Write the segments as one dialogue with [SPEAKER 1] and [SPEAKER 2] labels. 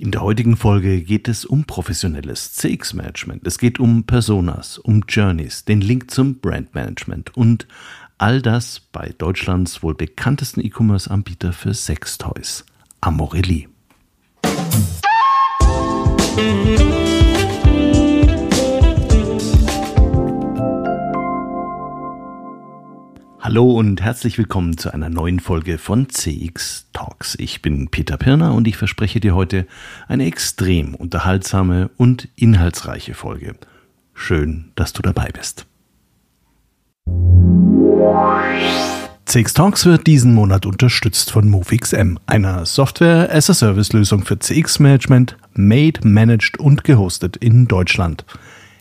[SPEAKER 1] In der heutigen Folge geht es um professionelles CX-Management. Es geht um Personas, um Journeys, den Link zum Brandmanagement und all das bei Deutschlands wohl bekanntesten E-Commerce-Anbieter für Sextoys, Amorelli. Hallo und herzlich willkommen zu einer neuen Folge von CX Talks. Ich bin Peter Pirner und ich verspreche dir heute eine extrem unterhaltsame und inhaltsreiche Folge. Schön, dass du dabei bist. CX Talks wird diesen Monat unterstützt von MoveXM, einer Software-as-a-Service-Lösung für CX-Management, made, managed und gehostet in Deutschland.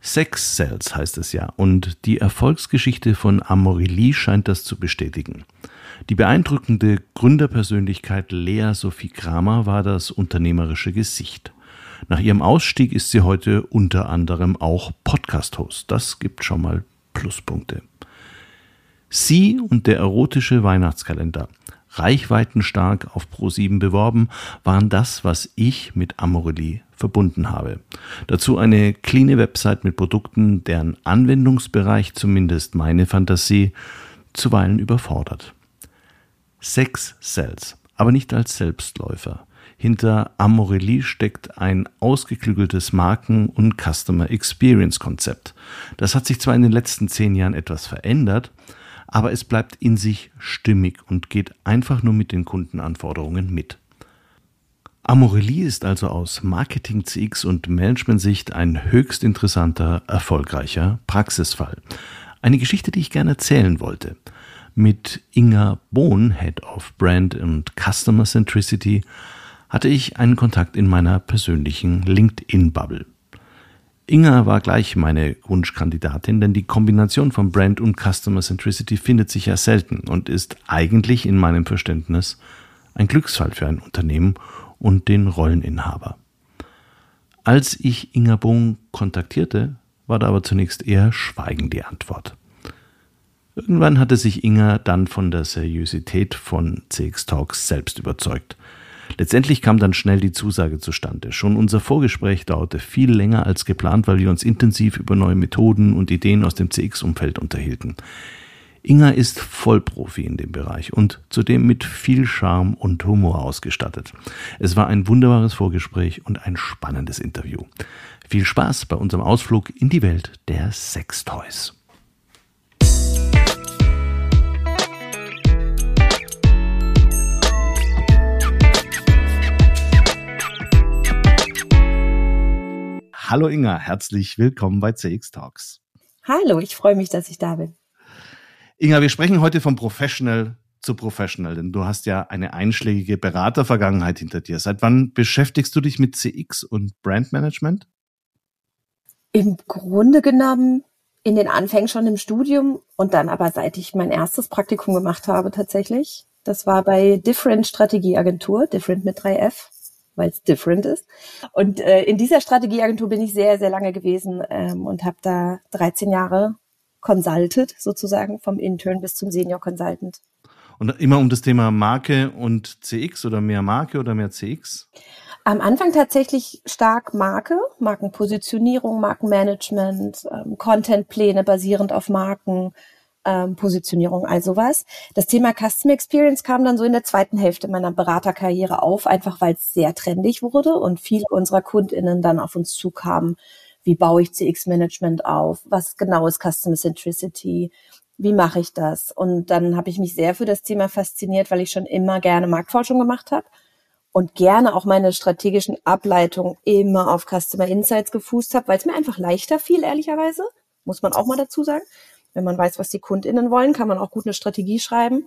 [SPEAKER 1] Sex Cells heißt es ja, und die Erfolgsgeschichte von Amorelie scheint das zu bestätigen. Die beeindruckende Gründerpersönlichkeit Lea Sophie Kramer war das unternehmerische Gesicht. Nach ihrem Ausstieg ist sie heute unter anderem auch Podcast-Host. Das gibt schon mal Pluspunkte. Sie und der erotische Weihnachtskalender reichweitenstark auf Pro7 beworben, waren das, was ich mit Amorelie verbunden habe. Dazu eine cleane Website mit Produkten, deren Anwendungsbereich zumindest meine Fantasie zuweilen überfordert. Sex Cells, aber nicht als Selbstläufer. Hinter Amorelie steckt ein ausgeklügeltes Marken- und Customer Experience Konzept. Das hat sich zwar in den letzten zehn Jahren etwas verändert, aber es bleibt in sich stimmig und geht einfach nur mit den Kundenanforderungen mit. Amorelie ist also aus Marketing CX und Management-Sicht ein höchst interessanter, erfolgreicher Praxisfall. Eine Geschichte, die ich gerne erzählen wollte. Mit Inga Bohn, Head of Brand und Customer Centricity, hatte ich einen Kontakt in meiner persönlichen LinkedIn-Bubble. Inga war gleich meine Wunschkandidatin, denn die Kombination von Brand und Customer Centricity findet sich ja selten und ist eigentlich in meinem Verständnis ein Glücksfall für ein Unternehmen und den Rolleninhaber. Als ich Inga Bung kontaktierte, war da aber zunächst eher Schweigen die Antwort. Irgendwann hatte sich Inga dann von der Seriosität von CX Talks selbst überzeugt. Letztendlich kam dann schnell die Zusage zustande. Schon unser Vorgespräch dauerte viel länger als geplant, weil wir uns intensiv über neue Methoden und Ideen aus dem CX-Umfeld unterhielten. Inga ist Vollprofi in dem Bereich und zudem mit viel Charme und Humor ausgestattet. Es war ein wunderbares Vorgespräch und ein spannendes Interview. Viel Spaß bei unserem Ausflug in die Welt der Sextoys. Hallo Inga, herzlich willkommen bei CX Talks.
[SPEAKER 2] Hallo, ich freue mich, dass ich da bin.
[SPEAKER 1] Inga, wir sprechen heute vom Professional zu Professional, denn du hast ja eine einschlägige Beratervergangenheit hinter dir. Seit wann beschäftigst du dich mit CX und Brandmanagement?
[SPEAKER 2] Im Grunde genommen in den Anfängen schon im Studium und dann aber seit ich mein erstes Praktikum gemacht habe tatsächlich. Das war bei Different Strategieagentur, Different mit 3F weil es different ist. Und äh, in dieser Strategieagentur bin ich sehr, sehr lange gewesen ähm, und habe da 13 Jahre consulted, sozusagen, vom Intern bis zum Senior Consultant.
[SPEAKER 1] Und immer um das Thema Marke und CX oder mehr Marke oder mehr CX?
[SPEAKER 2] Am Anfang tatsächlich stark Marke, Markenpositionierung, Markenmanagement, ähm, Contentpläne basierend auf Marken, ähm, Positionierung, all sowas. Das Thema Customer Experience kam dann so in der zweiten Hälfte meiner Beraterkarriere auf, einfach weil es sehr trendig wurde und viele unserer KundInnen dann auf uns zukamen Wie baue ich CX-Management auf? Was genau ist Customer Centricity? Wie mache ich das? Und dann habe ich mich sehr für das Thema fasziniert, weil ich schon immer gerne Marktforschung gemacht habe und gerne auch meine strategischen Ableitungen immer auf Customer Insights gefußt habe, weil es mir einfach leichter fiel, ehrlicherweise, muss man auch mal dazu sagen. Wenn man weiß, was die KundInnen wollen, kann man auch gut eine Strategie schreiben.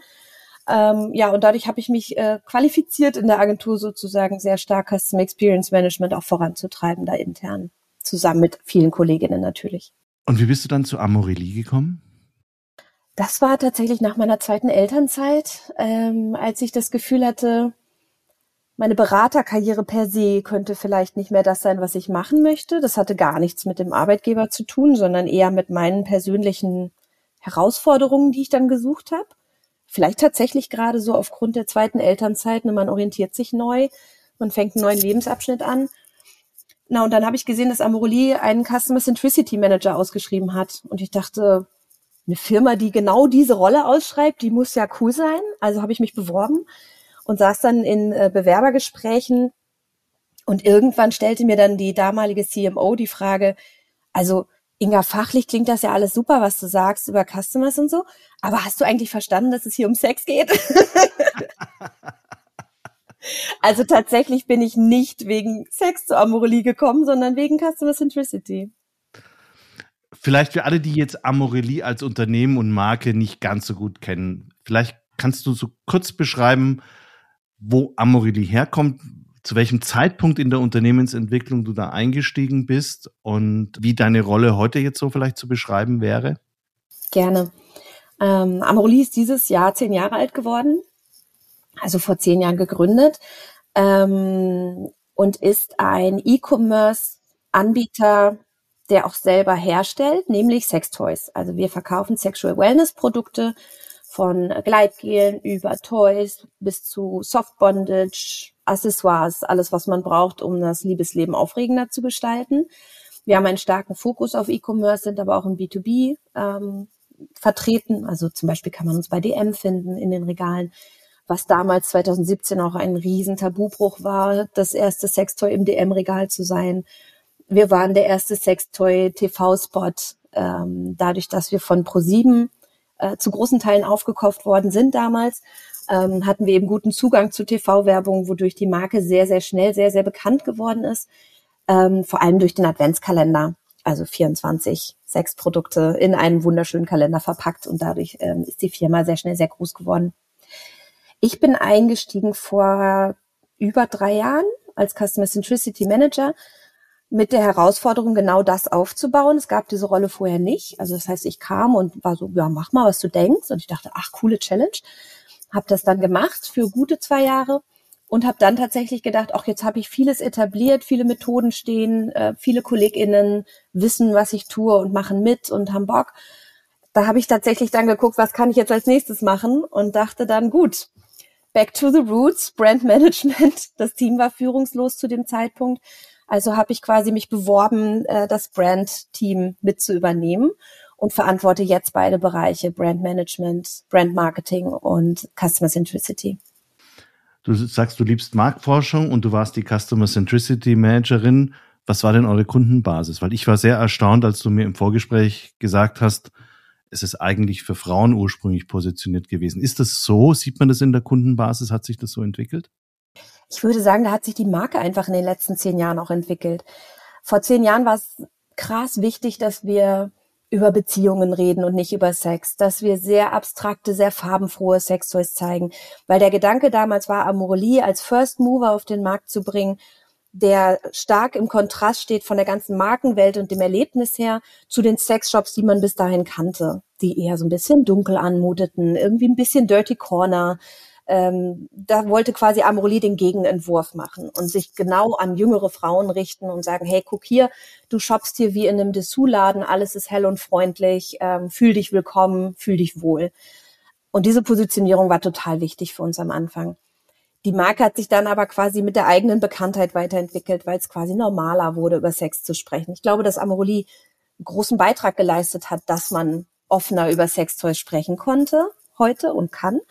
[SPEAKER 2] Ähm, ja, und dadurch habe ich mich äh, qualifiziert in der Agentur sozusagen sehr stark Customer Experience Management auch voranzutreiben, da intern, zusammen mit vielen Kolleginnen natürlich.
[SPEAKER 1] Und wie bist du dann zu Amorelie gekommen?
[SPEAKER 2] Das war tatsächlich nach meiner zweiten Elternzeit, ähm, als ich das Gefühl hatte, meine Beraterkarriere per se könnte vielleicht nicht mehr das sein, was ich machen möchte. Das hatte gar nichts mit dem Arbeitgeber zu tun, sondern eher mit meinen persönlichen Herausforderungen, die ich dann gesucht habe. Vielleicht tatsächlich gerade so aufgrund der zweiten Elternzeit, ne, man orientiert sich neu, man fängt einen neuen Lebensabschnitt an. Na, und dann habe ich gesehen, dass Amorelie einen Customer Centricity Manager ausgeschrieben hat. Und ich dachte, eine Firma, die genau diese Rolle ausschreibt, die muss ja cool sein. Also habe ich mich beworben und saß dann in äh, Bewerbergesprächen und irgendwann stellte mir dann die damalige CMO die Frage, also Inga, fachlich klingt das ja alles super, was du sagst über Customers und so, aber hast du eigentlich verstanden, dass es hier um Sex geht? also tatsächlich bin ich nicht wegen Sex zu Amorelie gekommen, sondern wegen Customer Centricity.
[SPEAKER 1] Vielleicht für alle, die jetzt Amorelie als Unternehmen und Marke nicht ganz so gut kennen, vielleicht kannst du so kurz beschreiben, wo Amorelie herkommt, zu welchem Zeitpunkt in der Unternehmensentwicklung du da eingestiegen bist und wie deine Rolle heute jetzt so vielleicht zu beschreiben wäre?
[SPEAKER 2] Gerne. Ähm, Amorelie ist dieses Jahr zehn Jahre alt geworden, also vor zehn Jahren gegründet ähm, und ist ein E-Commerce-Anbieter, der auch selber herstellt, nämlich Sextoys. Also wir verkaufen Sexual Wellness Produkte von Gleitgelen über Toys bis zu Soft Bondage, Accessoires, alles, was man braucht, um das Liebesleben aufregender zu gestalten. Wir haben einen starken Fokus auf E-Commerce, sind aber auch im B2B ähm, vertreten. Also zum Beispiel kann man uns bei DM finden in den Regalen, was damals 2017 auch ein riesen Tabubruch war, das erste Sextoy im DM-Regal zu sein. Wir waren der erste Sextoy-TV-Spot, ähm, dadurch, dass wir von ProSieben äh, zu großen Teilen aufgekauft worden sind damals, ähm, hatten wir eben guten Zugang zu TV-Werbung, wodurch die Marke sehr, sehr schnell, sehr, sehr bekannt geworden ist. Ähm, vor allem durch den Adventskalender, also 24 sechs Produkte in einen wunderschönen Kalender verpackt und dadurch ähm, ist die Firma sehr schnell sehr groß geworden. Ich bin eingestiegen vor über drei Jahren als Customer Centricity Manager mit der Herausforderung, genau das aufzubauen. Es gab diese Rolle vorher nicht. Also das heißt, ich kam und war so, ja, mach mal, was du denkst. Und ich dachte, ach, coole Challenge. Hab das dann gemacht für gute zwei Jahre und habe dann tatsächlich gedacht, ach, jetzt habe ich vieles etabliert, viele Methoden stehen, äh, viele KollegInnen wissen, was ich tue und machen mit und haben Bock. Da habe ich tatsächlich dann geguckt, was kann ich jetzt als nächstes machen und dachte dann, gut, back to the roots, Brand Management. Das Team war führungslos zu dem Zeitpunkt also habe ich quasi mich beworben, äh, das Brand-Team mit zu übernehmen und verantworte jetzt beide Bereiche, Brand Management, Brand Marketing und Customer Centricity.
[SPEAKER 1] Du sagst, du liebst Marktforschung und du warst die Customer Centricity Managerin. Was war denn eure Kundenbasis? Weil ich war sehr erstaunt, als du mir im Vorgespräch gesagt hast, es ist eigentlich für Frauen ursprünglich positioniert gewesen. Ist das so? Sieht man das in der Kundenbasis? Hat sich das so entwickelt?
[SPEAKER 2] Ich würde sagen, da hat sich die Marke einfach in den letzten zehn Jahren auch entwickelt. Vor zehn Jahren war es krass wichtig, dass wir über Beziehungen reden und nicht über Sex, dass wir sehr abstrakte, sehr farbenfrohe Sextoys zeigen, weil der Gedanke damals war, Amorelie als First Mover auf den Markt zu bringen, der stark im Kontrast steht von der ganzen Markenwelt und dem Erlebnis her zu den Sexshops, die man bis dahin kannte, die eher so ein bisschen dunkel anmuteten, irgendwie ein bisschen Dirty Corner, ähm, da wollte quasi Amorelie den Gegenentwurf machen und sich genau an jüngere Frauen richten und sagen, hey, guck hier, du shoppst hier wie in einem Dessous-Laden, alles ist hell und freundlich, ähm, fühl dich willkommen, fühl dich wohl. Und diese Positionierung war total wichtig für uns am Anfang. Die Marke hat sich dann aber quasi mit der eigenen Bekanntheit weiterentwickelt, weil es quasi normaler wurde, über Sex zu sprechen. Ich glaube, dass Amorelie einen großen Beitrag geleistet hat, dass man offener über Sextoys sprechen konnte heute und kann.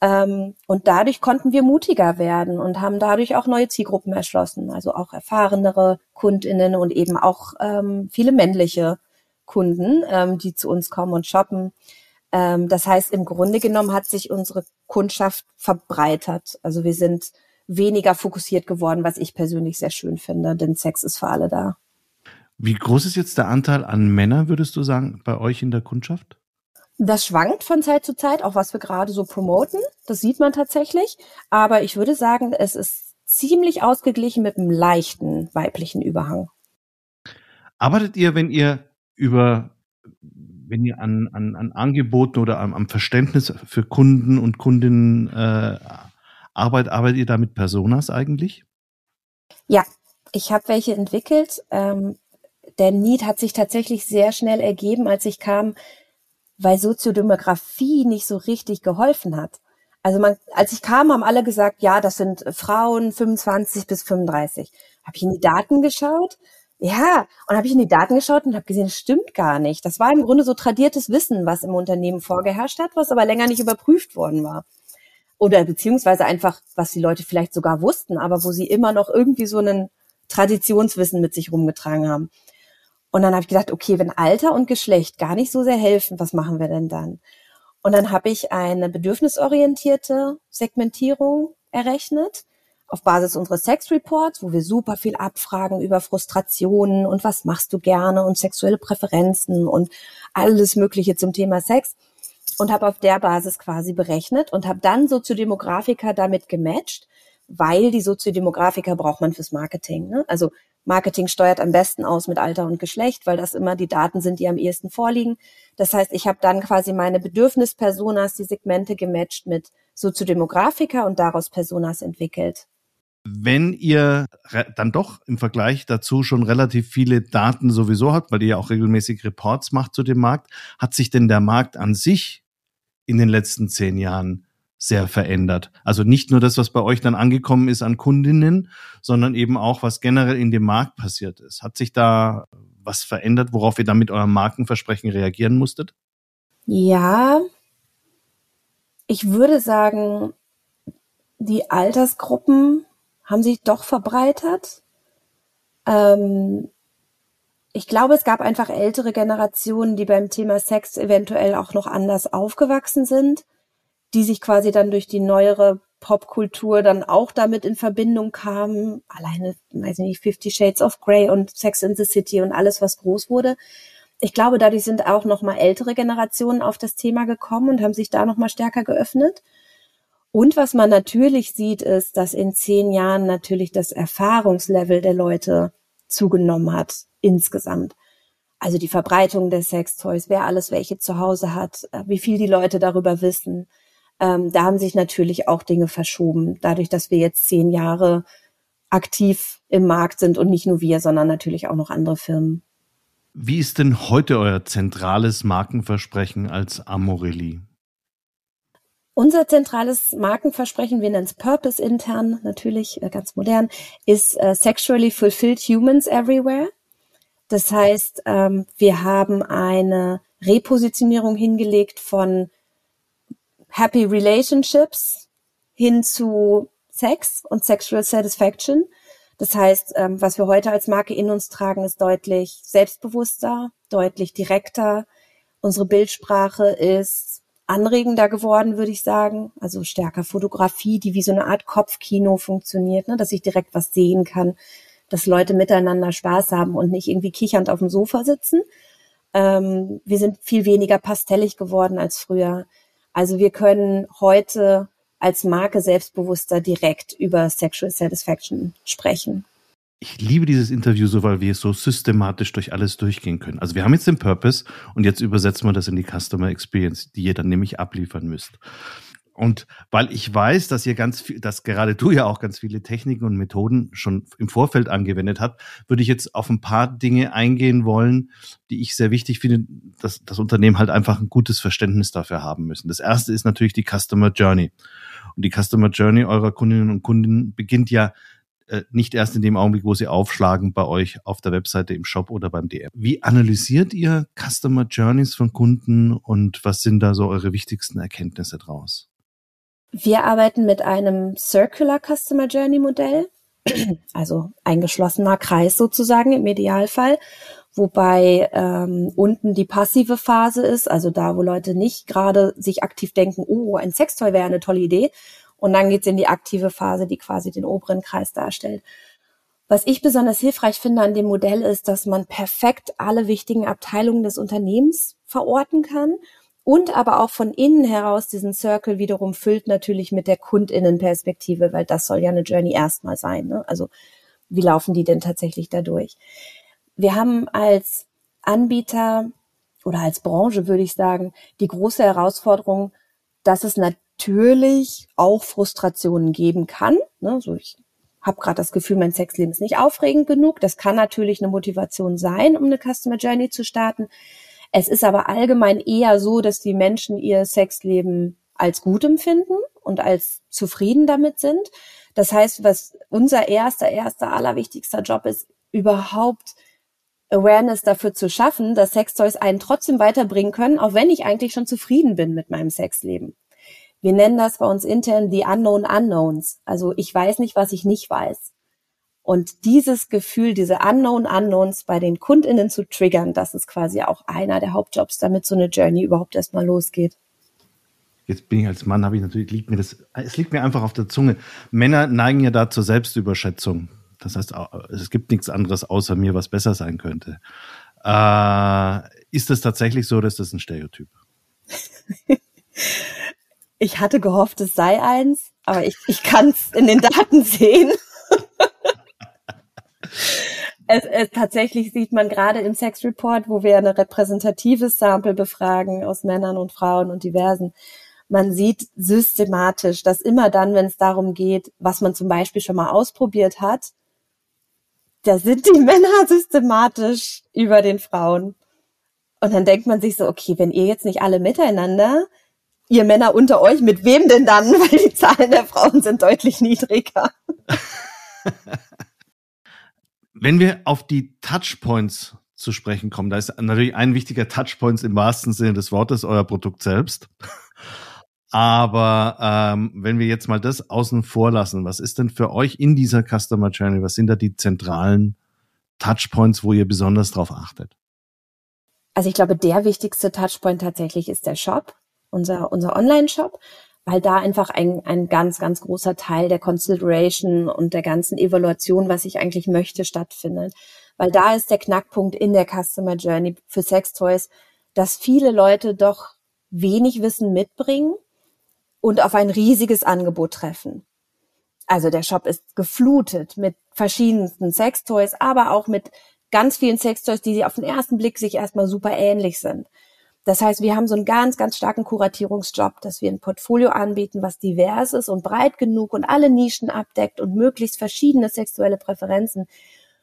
[SPEAKER 2] Ähm, und dadurch konnten wir mutiger werden und haben dadurch auch neue Zielgruppen erschlossen, also auch erfahrenere Kundinnen und eben auch ähm, viele männliche Kunden, ähm, die zu uns kommen und shoppen. Ähm, das heißt, im Grunde genommen hat sich unsere Kundschaft verbreitert. Also wir sind weniger fokussiert geworden, was ich persönlich sehr schön finde, denn Sex ist für alle da.
[SPEAKER 1] Wie groß ist jetzt der Anteil an Männern, würdest du sagen, bei euch in der Kundschaft?
[SPEAKER 2] Das schwankt von Zeit zu Zeit, auch was wir gerade so promoten. Das sieht man tatsächlich. Aber ich würde sagen, es ist ziemlich ausgeglichen mit einem leichten weiblichen Überhang.
[SPEAKER 1] Arbeitet ihr, wenn ihr über, wenn ihr an, an, an Angeboten oder am, am Verständnis für Kunden und Kundinnen äh, arbeitet, arbeitet ihr da mit Personas eigentlich?
[SPEAKER 2] Ja, ich habe welche entwickelt. Ähm, der Need hat sich tatsächlich sehr schnell ergeben, als ich kam, weil Soziodemografie nicht so richtig geholfen hat. Also man, als ich kam, haben alle gesagt, ja, das sind Frauen 25 bis 35. Habe ich in die Daten geschaut? Ja, und habe ich in die Daten geschaut und habe gesehen, das stimmt gar nicht. Das war im Grunde so tradiertes Wissen, was im Unternehmen vorgeherrscht hat, was aber länger nicht überprüft worden war. Oder beziehungsweise einfach, was die Leute vielleicht sogar wussten, aber wo sie immer noch irgendwie so einen Traditionswissen mit sich rumgetragen haben. Und dann habe ich gedacht, okay, wenn Alter und Geschlecht gar nicht so sehr helfen, was machen wir denn dann? Und dann habe ich eine bedürfnisorientierte Segmentierung errechnet auf Basis unseres Sex Reports, wo wir super viel abfragen über Frustrationen und was machst du gerne und sexuelle Präferenzen und alles Mögliche zum Thema Sex und habe auf der Basis quasi berechnet und habe dann Soziodemografika damit gematcht, weil die Soziodemografika braucht man fürs Marketing. Ne? Also Marketing steuert am besten aus mit Alter und Geschlecht, weil das immer die Daten sind, die am ehesten vorliegen. Das heißt, ich habe dann quasi meine Bedürfnispersonas, die Segmente gematcht mit Soziodemografika und daraus Personas entwickelt.
[SPEAKER 1] Wenn ihr dann doch im Vergleich dazu schon relativ viele Daten sowieso habt, weil ihr ja auch regelmäßig Reports macht zu dem Markt, hat sich denn der Markt an sich in den letzten zehn Jahren sehr verändert. Also nicht nur das, was bei euch dann angekommen ist an Kundinnen, sondern eben auch, was generell in dem Markt passiert ist. Hat sich da was verändert, worauf ihr dann mit eurem Markenversprechen reagieren musstet?
[SPEAKER 2] Ja, ich würde sagen, die Altersgruppen haben sich doch verbreitert. Ähm, ich glaube, es gab einfach ältere Generationen, die beim Thema Sex eventuell auch noch anders aufgewachsen sind die sich quasi dann durch die neuere Popkultur dann auch damit in Verbindung kamen. Alleine, weiß ich nicht, Fifty Shades of Grey und Sex in the City und alles, was groß wurde. Ich glaube, dadurch sind auch noch mal ältere Generationen auf das Thema gekommen und haben sich da noch mal stärker geöffnet. Und was man natürlich sieht, ist, dass in zehn Jahren natürlich das Erfahrungslevel der Leute zugenommen hat insgesamt. Also die Verbreitung der Sextoys, wer alles welche zu Hause hat, wie viel die Leute darüber wissen, ähm, da haben sich natürlich auch Dinge verschoben, dadurch, dass wir jetzt zehn Jahre aktiv im Markt sind und nicht nur wir, sondern natürlich auch noch andere Firmen.
[SPEAKER 1] Wie ist denn heute euer zentrales Markenversprechen als Amorelli?
[SPEAKER 2] Unser zentrales Markenversprechen, wir nennen es Purpose intern, natürlich äh, ganz modern, ist äh, Sexually Fulfilled Humans Everywhere. Das heißt, ähm, wir haben eine Repositionierung hingelegt von Happy Relationships hin zu Sex und Sexual Satisfaction. Das heißt, ähm, was wir heute als Marke in uns tragen, ist deutlich selbstbewusster, deutlich direkter. Unsere Bildsprache ist anregender geworden, würde ich sagen. Also stärker Fotografie, die wie so eine Art Kopfkino funktioniert, ne? dass ich direkt was sehen kann, dass Leute miteinander Spaß haben und nicht irgendwie kichernd auf dem Sofa sitzen. Ähm, wir sind viel weniger pastellig geworden als früher. Also wir können heute als Marke selbstbewusster direkt über Sexual Satisfaction sprechen.
[SPEAKER 1] Ich liebe dieses Interview so, weil wir so systematisch durch alles durchgehen können. Also wir haben jetzt den Purpose und jetzt übersetzen wir das in die Customer Experience, die ihr dann nämlich abliefern müsst. Und weil ich weiß, dass ihr ganz viel, dass gerade du ja auch ganz viele Techniken und Methoden schon im Vorfeld angewendet habt, würde ich jetzt auf ein paar Dinge eingehen wollen, die ich sehr wichtig finde, dass das Unternehmen halt einfach ein gutes Verständnis dafür haben müssen. Das erste ist natürlich die Customer Journey. Und die Customer Journey eurer Kundinnen und Kunden beginnt ja äh, nicht erst in dem Augenblick, wo sie aufschlagen bei euch auf der Webseite, im Shop oder beim DM. Wie analysiert ihr Customer Journeys von Kunden und was sind da so eure wichtigsten Erkenntnisse draus?
[SPEAKER 2] Wir arbeiten mit einem Circular Customer Journey Modell, also ein geschlossener Kreis sozusagen im Idealfall, wobei ähm, unten die passive Phase ist, also da, wo Leute nicht gerade sich aktiv denken, oh, ein Sextoy wäre eine tolle Idee. Und dann geht's in die aktive Phase, die quasi den oberen Kreis darstellt. Was ich besonders hilfreich finde an dem Modell ist, dass man perfekt alle wichtigen Abteilungen des Unternehmens verorten kann und aber auch von innen heraus diesen Circle wiederum füllt natürlich mit der Kundinnenperspektive, weil das soll ja eine Journey erstmal sein. Ne? Also wie laufen die denn tatsächlich dadurch? Wir haben als Anbieter oder als Branche, würde ich sagen, die große Herausforderung, dass es natürlich auch Frustrationen geben kann. Ne? So ich habe gerade das Gefühl, mein Sexleben ist nicht aufregend genug. Das kann natürlich eine Motivation sein, um eine Customer Journey zu starten. Es ist aber allgemein eher so, dass die Menschen ihr Sexleben als gut empfinden und als zufrieden damit sind. Das heißt, was unser erster, erster, allerwichtigster Job ist, überhaupt Awareness dafür zu schaffen, dass Sextoys einen trotzdem weiterbringen können, auch wenn ich eigentlich schon zufrieden bin mit meinem Sexleben. Wir nennen das bei uns intern die Unknown Unknowns. Also ich weiß nicht, was ich nicht weiß. Und dieses Gefühl, diese Unknown Unknowns bei den KundInnen zu triggern, das ist quasi auch einer der Hauptjobs, damit so eine Journey überhaupt erstmal losgeht.
[SPEAKER 1] Jetzt bin ich als Mann, habe ich natürlich, liegt mir das, es liegt mir einfach auf der Zunge. Männer neigen ja da zur Selbstüberschätzung. Das heißt, es gibt nichts anderes außer mir, was besser sein könnte. Äh, ist das tatsächlich so oder ist das ein Stereotyp?
[SPEAKER 2] Ich hatte gehofft, es sei eins, aber ich, ich kann es in den Daten sehen. Es, es, tatsächlich sieht man gerade im Sex Report, wo wir eine repräsentatives Sample befragen aus Männern und Frauen und diversen, man sieht systematisch, dass immer dann, wenn es darum geht, was man zum Beispiel schon mal ausprobiert hat, da sind die Männer systematisch über den Frauen. Und dann denkt man sich so, okay, wenn ihr jetzt nicht alle miteinander ihr Männer unter euch, mit wem denn dann? Weil die Zahlen der Frauen sind deutlich niedriger.
[SPEAKER 1] Wenn wir auf die Touchpoints zu sprechen kommen, da ist natürlich ein wichtiger Touchpoint im wahrsten Sinne des Wortes euer Produkt selbst. Aber ähm, wenn wir jetzt mal das außen vor lassen, was ist denn für euch in dieser Customer Journey, was sind da die zentralen Touchpoints, wo ihr besonders drauf achtet?
[SPEAKER 2] Also ich glaube, der wichtigste Touchpoint tatsächlich ist der Shop unser, unser Online-Shop, weil da einfach ein, ein ganz, ganz großer Teil der Consideration und der ganzen Evaluation, was ich eigentlich möchte, stattfindet. Weil da ist der Knackpunkt in der Customer Journey für Sextoys, dass viele Leute doch wenig Wissen mitbringen und auf ein riesiges Angebot treffen. Also der Shop ist geflutet mit verschiedensten Sextoys, aber auch mit ganz vielen Sextoys, die auf den ersten Blick sich erstmal super ähnlich sind. Das heißt, wir haben so einen ganz, ganz starken Kuratierungsjob, dass wir ein Portfolio anbieten, was divers ist und breit genug und alle Nischen abdeckt und möglichst verschiedene sexuelle Präferenzen,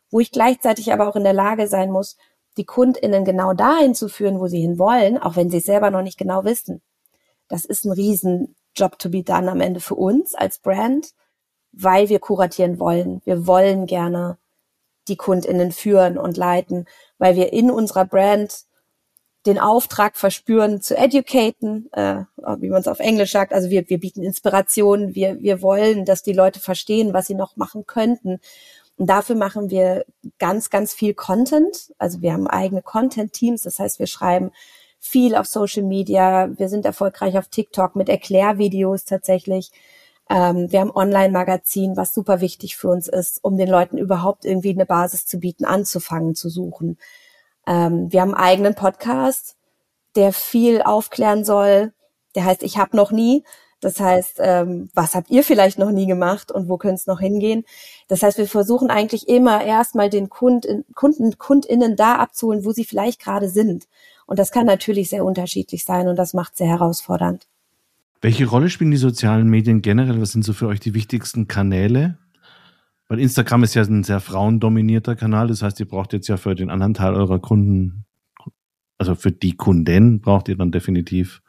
[SPEAKER 2] wo ich gleichzeitig aber auch in der Lage sein muss, die KundInnen genau dahin zu führen, wo sie hin wollen, auch wenn sie es selber noch nicht genau wissen. Das ist ein Riesenjob to be done am Ende für uns als Brand, weil wir kuratieren wollen. Wir wollen gerne die KundInnen führen und leiten, weil wir in unserer Brand den Auftrag verspüren, zu educaten, äh, wie man es auf Englisch sagt. Also wir, wir bieten Inspiration, wir, wir wollen, dass die Leute verstehen, was sie noch machen könnten. Und dafür machen wir ganz, ganz viel Content. Also wir haben eigene Content-Teams, das heißt, wir schreiben viel auf Social Media. Wir sind erfolgreich auf TikTok mit Erklärvideos tatsächlich. Ähm, wir haben Online-Magazin, was super wichtig für uns ist, um den Leuten überhaupt irgendwie eine Basis zu bieten, anzufangen zu suchen. Ähm, wir haben einen eigenen Podcast, der viel aufklären soll. Der heißt Ich hab noch nie. Das heißt, ähm, was habt ihr vielleicht noch nie gemacht und wo könnte es noch hingehen? Das heißt, wir versuchen eigentlich immer erstmal den Kunden, Kunden, KundInnen da abzuholen, wo sie vielleicht gerade sind. Und das kann natürlich sehr unterschiedlich sein und das macht sehr herausfordernd.
[SPEAKER 1] Welche Rolle spielen die sozialen Medien generell? Was sind so für euch die wichtigsten Kanäle? Weil Instagram ist ja ein sehr frauendominierter Kanal. Das heißt, ihr braucht jetzt ja für den anderen Teil eurer Kunden, also für die Kunden, braucht ihr dann definitiv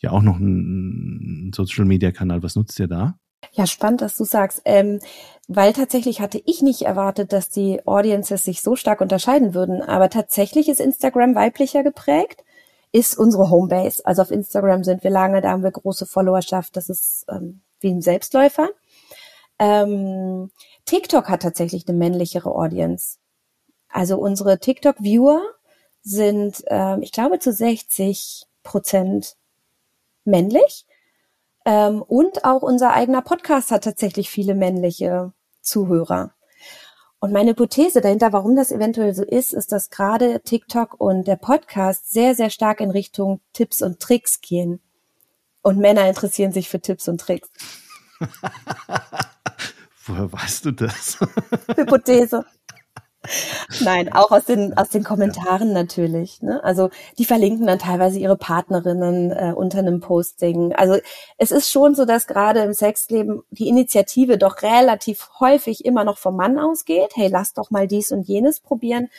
[SPEAKER 1] ja auch noch einen Social Media Kanal. Was nutzt ihr da?
[SPEAKER 2] Ja, spannend, dass du sagst, ähm, weil tatsächlich hatte ich nicht erwartet, dass die Audiences sich so stark unterscheiden würden. Aber tatsächlich ist Instagram weiblicher geprägt. ist unsere Homebase. Also auf Instagram sind wir lange, da haben wir große Followerschaft. Das ist ähm, wie ein Selbstläufer. Ähm, TikTok hat tatsächlich eine männlichere Audience. Also unsere TikTok-Viewer sind, ähm, ich glaube, zu 60 Prozent männlich. Ähm, und auch unser eigener Podcast hat tatsächlich viele männliche Zuhörer. Und meine Hypothese dahinter, warum das eventuell so ist, ist, dass gerade TikTok und der Podcast sehr, sehr stark in Richtung Tipps und Tricks gehen. Und Männer interessieren sich für Tipps und Tricks.
[SPEAKER 1] Woher weißt du das?
[SPEAKER 2] Hypothese. Nein, auch aus den, aus den Kommentaren natürlich. Ne? Also die verlinken dann teilweise ihre Partnerinnen äh, unter einem Posting. Also es ist schon so, dass gerade im Sexleben die Initiative doch relativ häufig immer noch vom Mann ausgeht. Hey, lass doch mal dies und jenes probieren.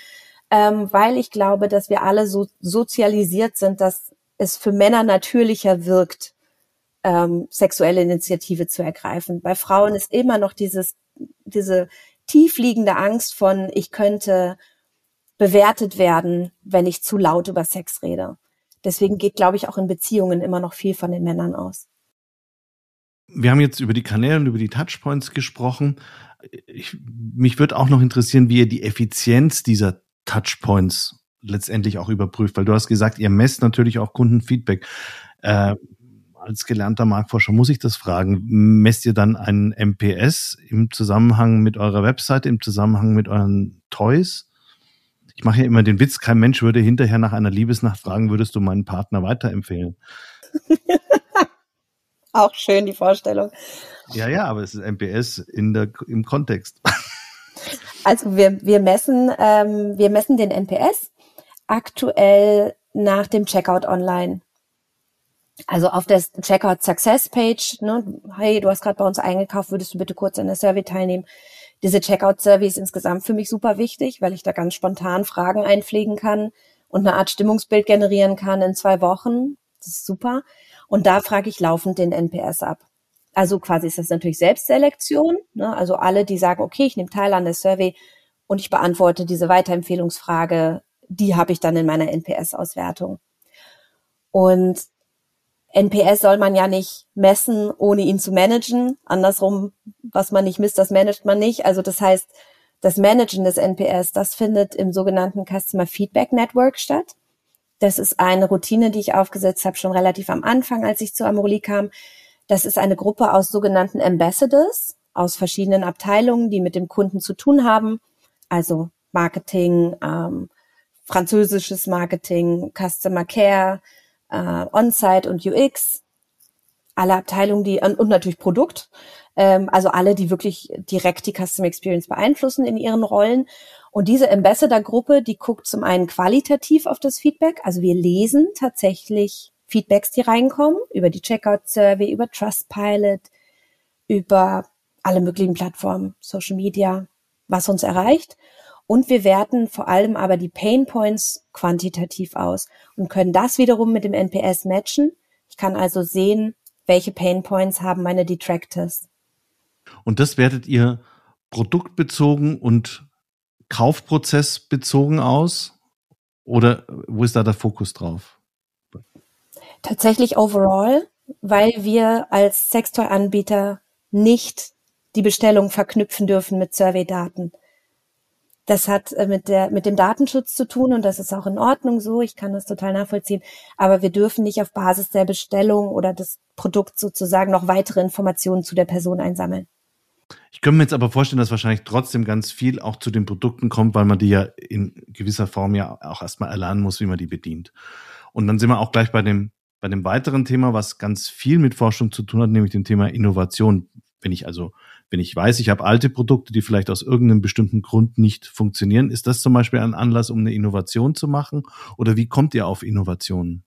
[SPEAKER 2] Ähm, weil ich glaube, dass wir alle so sozialisiert sind, dass es für Männer natürlicher wirkt, ähm, sexuelle Initiative zu ergreifen. Bei Frauen ist immer noch dieses, diese tiefliegende Angst von, ich könnte bewertet werden, wenn ich zu laut über Sex rede. Deswegen geht, glaube ich, auch in Beziehungen immer noch viel von den Männern aus.
[SPEAKER 1] Wir haben jetzt über die Kanäle und über die Touchpoints gesprochen. Ich, mich würde auch noch interessieren, wie ihr die Effizienz dieser Touchpoints letztendlich auch überprüft, weil du hast gesagt, ihr messt natürlich auch Kundenfeedback. Äh, als gelernter Marktforscher muss ich das fragen. Messt ihr dann einen MPS im Zusammenhang mit eurer Webseite, im Zusammenhang mit euren Toys? Ich mache ja immer den Witz, kein Mensch würde hinterher nach einer Liebesnacht fragen, würdest du meinen Partner weiterempfehlen?
[SPEAKER 2] Auch schön, die Vorstellung.
[SPEAKER 1] Ja, ja, aber es ist MPS in der, im Kontext.
[SPEAKER 2] Also wir, wir messen, ähm, wir messen den NPS aktuell nach dem Checkout online. Also auf der Checkout Success Page, ne, hey, du hast gerade bei uns eingekauft, würdest du bitte kurz an der Survey teilnehmen? Diese Checkout Survey ist insgesamt für mich super wichtig, weil ich da ganz spontan Fragen einpflegen kann und eine Art Stimmungsbild generieren kann in zwei Wochen. Das ist super. Und da frage ich laufend den NPS ab. Also quasi ist das natürlich Selbstselektion. Ne? Also alle, die sagen, okay, ich nehme teil an der Survey und ich beantworte diese Weiterempfehlungsfrage, die habe ich dann in meiner NPS-Auswertung. Und NPS soll man ja nicht messen, ohne ihn zu managen. Andersrum, was man nicht misst, das managt man nicht. Also das heißt, das Managen des NPS, das findet im sogenannten Customer Feedback Network statt. Das ist eine Routine, die ich aufgesetzt habe, schon relativ am Anfang, als ich zu Amorli kam. Das ist eine Gruppe aus sogenannten Ambassadors aus verschiedenen Abteilungen, die mit dem Kunden zu tun haben. Also Marketing, ähm, französisches Marketing, Customer Care, äh, On-Site und UX, alle Abteilungen, die und natürlich Produkt, ähm, also alle, die wirklich direkt die Customer Experience beeinflussen in ihren Rollen. Und diese Ambassador-Gruppe, die guckt zum einen qualitativ auf das Feedback, also wir lesen tatsächlich Feedbacks, die reinkommen, über die Checkout-Survey, über Trustpilot, über alle möglichen Plattformen, Social Media, was uns erreicht. Und wir werten vor allem aber die Pain Points quantitativ aus und können das wiederum mit dem NPS matchen. Ich kann also sehen, welche Pain Points haben meine Detractors.
[SPEAKER 1] Und das wertet ihr produktbezogen und Kaufprozessbezogen aus? Oder wo ist da der Fokus drauf?
[SPEAKER 2] Tatsächlich overall, weil wir als Sextoy-Anbieter nicht die Bestellung verknüpfen dürfen mit Survey-Daten. Das hat äh, mit der, mit dem Datenschutz zu tun und das ist auch in Ordnung so. Ich kann das total nachvollziehen. Aber wir dürfen nicht auf Basis der Bestellung oder des Produkts sozusagen noch weitere Informationen zu der Person einsammeln.
[SPEAKER 1] Ich könnte mir jetzt aber vorstellen, dass wahrscheinlich trotzdem ganz viel auch zu den Produkten kommt, weil man die ja in gewisser Form ja auch erstmal erlernen muss, wie man die bedient. Und dann sind wir auch gleich bei dem, bei dem weiteren Thema, was ganz viel mit Forschung zu tun hat, nämlich dem Thema Innovation. Wenn ich also wenn ich weiß, ich habe alte Produkte, die vielleicht aus irgendeinem bestimmten Grund nicht funktionieren, ist das zum Beispiel ein Anlass, um eine Innovation zu machen? Oder wie kommt ihr auf Innovationen?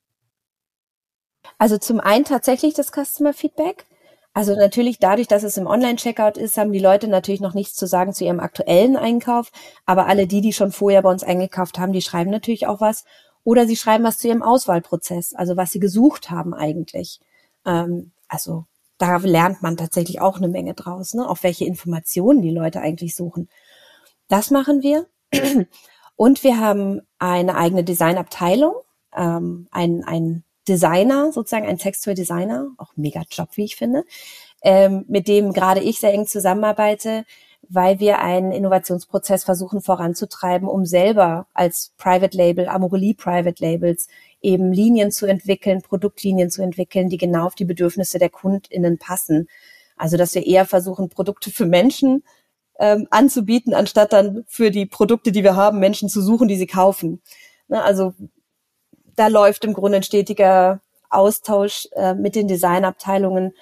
[SPEAKER 2] Also zum einen tatsächlich das Customer Feedback. Also natürlich dadurch, dass es im Online-Checkout ist, haben die Leute natürlich noch nichts zu sagen zu ihrem aktuellen Einkauf. Aber alle die, die schon vorher bei uns eingekauft haben, die schreiben natürlich auch was. Oder sie schreiben was zu ihrem Auswahlprozess, also was sie gesucht haben eigentlich. Ähm, also da lernt man tatsächlich auch eine Menge draus, ne? auf welche Informationen die Leute eigentlich suchen. Das machen wir. Und wir haben eine eigene Designabteilung. ähm, ein, ein Designer, sozusagen ein Textual Designer, auch mega Job, wie ich finde, ähm, mit dem gerade ich sehr eng zusammenarbeite, weil wir einen Innovationsprozess versuchen voranzutreiben, um selber als Private Label, Amorelie Private Labels eben Linien zu entwickeln, Produktlinien zu entwickeln, die genau auf die Bedürfnisse der KundInnen passen. Also, dass wir eher versuchen, Produkte für Menschen ähm, anzubieten, anstatt dann für die Produkte, die wir haben, Menschen zu suchen, die sie kaufen. Ne, also, da läuft im Grunde ein stetiger Austausch äh, mit den Designabteilungen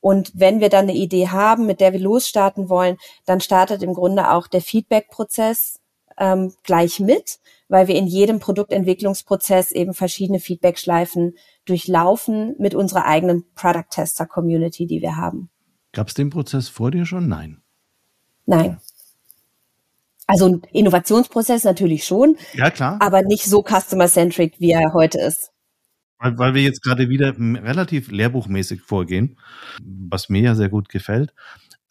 [SPEAKER 2] und wenn wir dann eine Idee haben, mit der wir losstarten wollen, dann startet im Grunde auch der Feedback-Prozess ähm, gleich mit, weil wir in jedem Produktentwicklungsprozess eben verschiedene Feedback-Schleifen durchlaufen mit unserer eigenen Product-Tester-Community, die wir haben.
[SPEAKER 1] Gab es den Prozess vor dir schon? Nein.
[SPEAKER 2] Nein. Also ein Innovationsprozess natürlich schon.
[SPEAKER 1] Ja, klar.
[SPEAKER 2] Aber nicht so customer-centric, wie er heute ist.
[SPEAKER 1] Weil, weil wir jetzt gerade wieder relativ lehrbuchmäßig vorgehen, was mir ja sehr gut gefällt.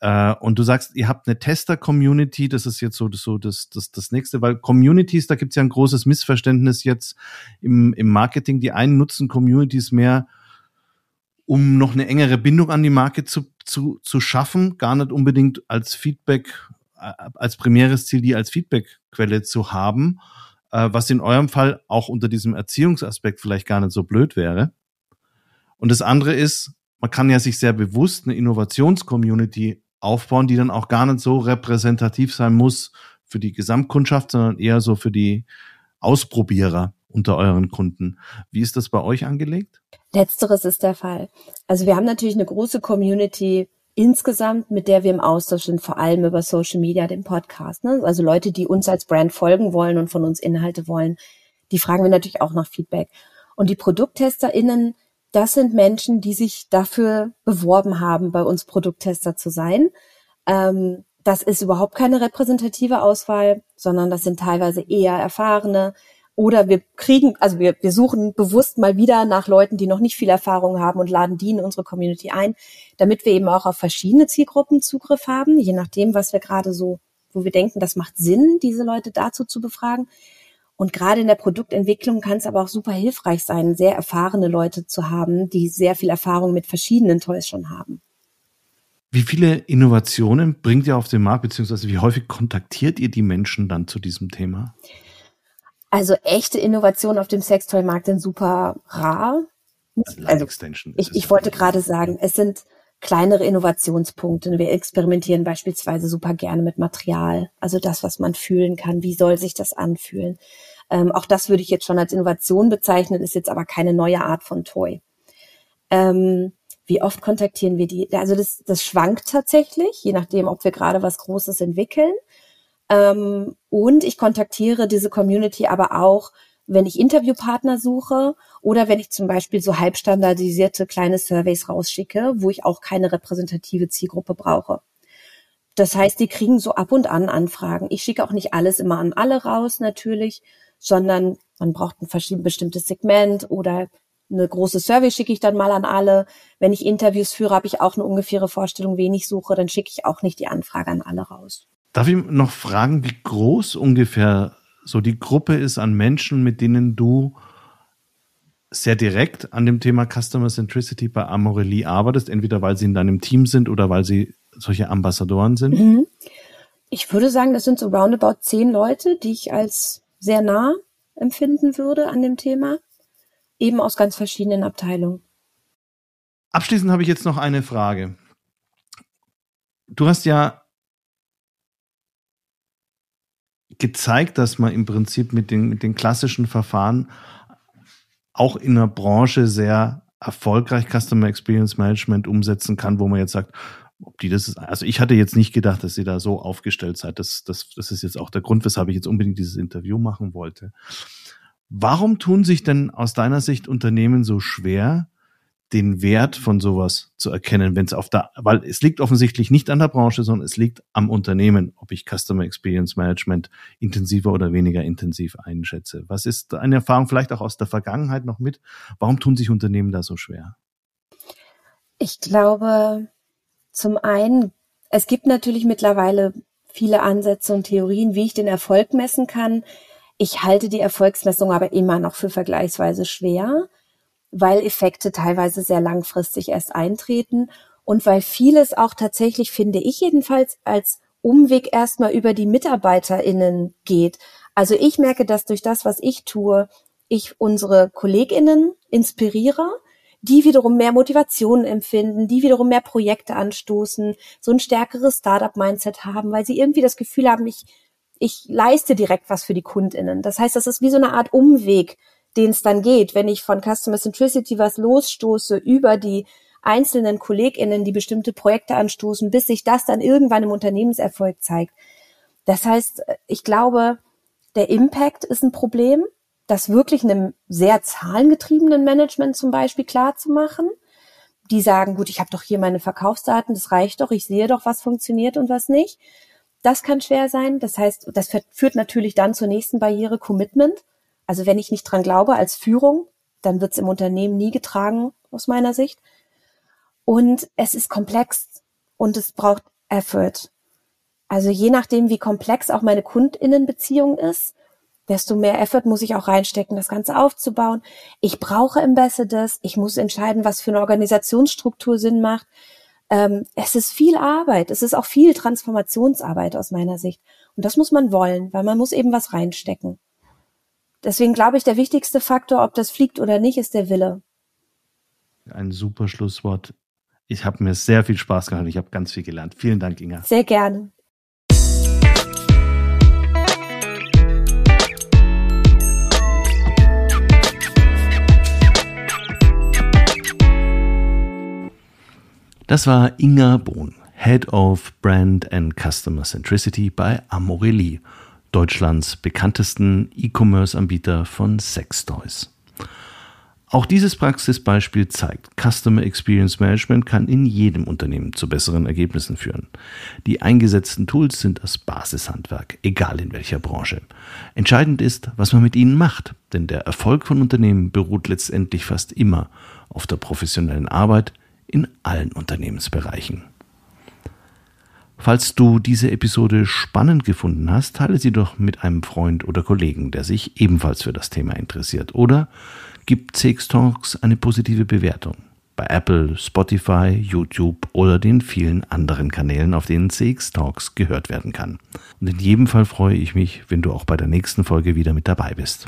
[SPEAKER 1] Äh, und du sagst, ihr habt eine Tester-Community, das ist jetzt so, so das, das, das nächste, weil Communities, da gibt es ja ein großes Missverständnis jetzt im, im Marketing. Die einen nutzen Communities mehr, um noch eine engere Bindung an die Marke zu, zu, zu schaffen, gar nicht unbedingt als Feedback, äh, als primäres Ziel, die als Feedbackquelle zu haben äh, was in eurem Fall auch unter diesem Erziehungsaspekt vielleicht gar nicht so blöd wäre. Und das andere ist, man kann ja sich sehr bewusst eine Innovationscommunity aufbauen, die dann auch gar nicht so repräsentativ sein muss für die Gesamtkundschaft, sondern eher so für die Ausprobierer unter euren Kunden. Wie ist das bei euch angelegt?
[SPEAKER 2] Letzteres ist der Fall. Also wir haben natürlich eine große Community insgesamt, mit der wir im Austausch sind, vor allem über Social Media, den Podcast. Ne? Also Leute, die uns als Brand folgen wollen und von uns Inhalte wollen, die fragen wir natürlich auch nach Feedback. Und die ProdukttesterInnen, das sind Menschen, die sich dafür beworben haben, bei uns Produkttester zu sein. Ähm, das ist überhaupt keine repräsentative Auswahl, sondern das sind teilweise eher erfahrene, oder wir kriegen, also wir, wir suchen bewusst mal wieder nach Leuten, die noch nicht viel Erfahrung haben und laden die in unsere Community ein, damit wir eben auch auf verschiedene Zielgruppen Zugriff haben, je nachdem, was wir gerade so, wo wir denken, das macht Sinn, diese Leute dazu zu befragen. Und gerade in der Produktentwicklung kann es aber auch super hilfreich sein, sehr erfahrene Leute zu haben, die sehr viel Erfahrung mit verschiedenen Toys schon haben.
[SPEAKER 1] Wie viele Innovationen bringt ihr auf den Markt, beziehungsweise wie häufig kontaktiert ihr die Menschen dann zu diesem Thema?
[SPEAKER 2] Also echte Innovationen auf dem Sextoy-Markt sind super rar. Also, ich, ich wollte gerade sagen, es sind kleinere Innovationspunkte. Wir experimentieren beispielsweise super gerne mit Material, also das, was man fühlen kann. Wie soll sich das anfühlen? Ähm, auch das würde ich jetzt schon als Innovation bezeichnen, ist jetzt aber keine neue Art von Toy. Ähm, wie oft kontaktieren wir die? Also das, das schwankt tatsächlich, je nachdem, ob wir gerade was Großes entwickeln. Ähm, und ich kontaktiere diese Community aber auch, wenn ich Interviewpartner suche oder wenn ich zum Beispiel so halbstandardisierte kleine Surveys rausschicke, wo ich auch keine repräsentative Zielgruppe brauche. Das heißt, die kriegen so ab und an Anfragen. Ich schicke auch nicht alles immer an alle raus, natürlich, sondern man braucht ein bestimmtes Segment oder eine große Survey schicke ich dann mal an alle. Wenn ich Interviews führe, habe ich auch eine ungefähre Vorstellung, wen ich suche, dann schicke ich auch nicht die Anfrage an alle raus.
[SPEAKER 1] Darf ich noch fragen, wie groß ungefähr so die Gruppe ist an Menschen, mit denen du sehr direkt an dem Thema Customer Centricity bei Amorelie arbeitest, entweder weil sie in deinem Team sind oder weil sie solche Ambassadoren sind? Mhm.
[SPEAKER 2] Ich würde sagen, das sind so roundabout zehn Leute, die ich als sehr nah empfinden würde an dem Thema, eben aus ganz verschiedenen Abteilungen.
[SPEAKER 1] Abschließend habe ich jetzt noch eine Frage. Du hast ja gezeigt, dass man im Prinzip mit den, mit den klassischen Verfahren auch in einer Branche sehr erfolgreich Customer Experience Management umsetzen kann, wo man jetzt sagt, ob die das also ich hatte jetzt nicht gedacht, dass sie da so aufgestellt seid. Das, das, das ist jetzt auch der Grund, weshalb ich jetzt unbedingt dieses Interview machen wollte. Warum tun sich denn aus deiner Sicht Unternehmen so schwer, den Wert von sowas zu erkennen, wenn es auf der, weil es liegt offensichtlich nicht an der Branche, sondern es liegt am Unternehmen, ob ich Customer Experience Management intensiver oder weniger intensiv einschätze. Was ist eine Erfahrung vielleicht auch aus der Vergangenheit noch mit? Warum tun sich Unternehmen da so schwer?
[SPEAKER 2] Ich glaube, zum einen, es gibt natürlich mittlerweile viele Ansätze und Theorien, wie ich den Erfolg messen kann. Ich halte die Erfolgsmessung aber immer noch für vergleichsweise schwer, weil Effekte teilweise sehr langfristig erst eintreten und weil vieles auch tatsächlich, finde ich jedenfalls, als Umweg erstmal über die MitarbeiterInnen geht. Also ich merke, dass durch das, was ich tue, ich unsere KollegInnen inspiriere, die wiederum mehr Motivation empfinden, die wiederum mehr Projekte anstoßen, so ein stärkeres Startup-Mindset haben, weil sie irgendwie das Gefühl haben, ich, ich leiste direkt was für die KundInnen. Das heißt, das ist wie so eine Art Umweg, den es dann geht, wenn ich von Customer Centricity was losstoße über die einzelnen KollegInnen, die bestimmte Projekte anstoßen, bis sich das dann irgendwann im Unternehmenserfolg zeigt. Das heißt, ich glaube, der Impact ist ein Problem, das wirklich einem sehr zahlengetriebenen Management zum Beispiel klar zu machen. Die sagen, gut, ich habe doch hier meine Verkaufsdaten, das reicht doch, ich sehe doch, was funktioniert und was nicht. Das kann schwer sein. Das heißt, das führt natürlich dann zur nächsten Barriere Commitment. Also wenn ich nicht dran glaube als Führung, dann wird es im Unternehmen nie getragen, aus meiner Sicht. Und es ist komplex und es braucht Effort. Also je nachdem, wie komplex auch meine Kundinnenbeziehung ist, desto mehr Effort muss ich auch reinstecken, das Ganze aufzubauen. Ich brauche Ambassadors. Ich muss entscheiden, was für eine Organisationsstruktur Sinn macht. Ähm, es ist viel Arbeit. Es ist auch viel Transformationsarbeit aus meiner Sicht. Und das muss man wollen, weil man muss eben was reinstecken. Deswegen glaube ich, der wichtigste Faktor, ob das fliegt oder nicht, ist der Wille.
[SPEAKER 1] Ein super Schlusswort. Ich habe mir sehr viel Spaß gehabt. Ich habe ganz viel gelernt. Vielen Dank, Inga.
[SPEAKER 2] Sehr gerne.
[SPEAKER 1] Das war Inga Bohn, Head of Brand and Customer Centricity bei Amorelie. Deutschlands bekanntesten E-Commerce-Anbieter von Sextoys. Auch dieses Praxisbeispiel zeigt, Customer Experience Management kann in jedem Unternehmen zu besseren Ergebnissen führen. Die eingesetzten Tools sind das Basishandwerk, egal in welcher Branche. Entscheidend ist, was man mit ihnen macht, denn der Erfolg von Unternehmen beruht letztendlich fast immer auf der professionellen Arbeit in allen Unternehmensbereichen. Falls du diese Episode spannend gefunden hast, teile sie doch mit einem Freund oder Kollegen, der sich ebenfalls für das Thema interessiert. Oder gib CX Talks eine positive Bewertung bei Apple, Spotify, YouTube oder den vielen anderen Kanälen, auf denen CX Talks gehört werden kann. Und in jedem Fall freue ich mich, wenn du auch bei der nächsten Folge wieder mit dabei bist.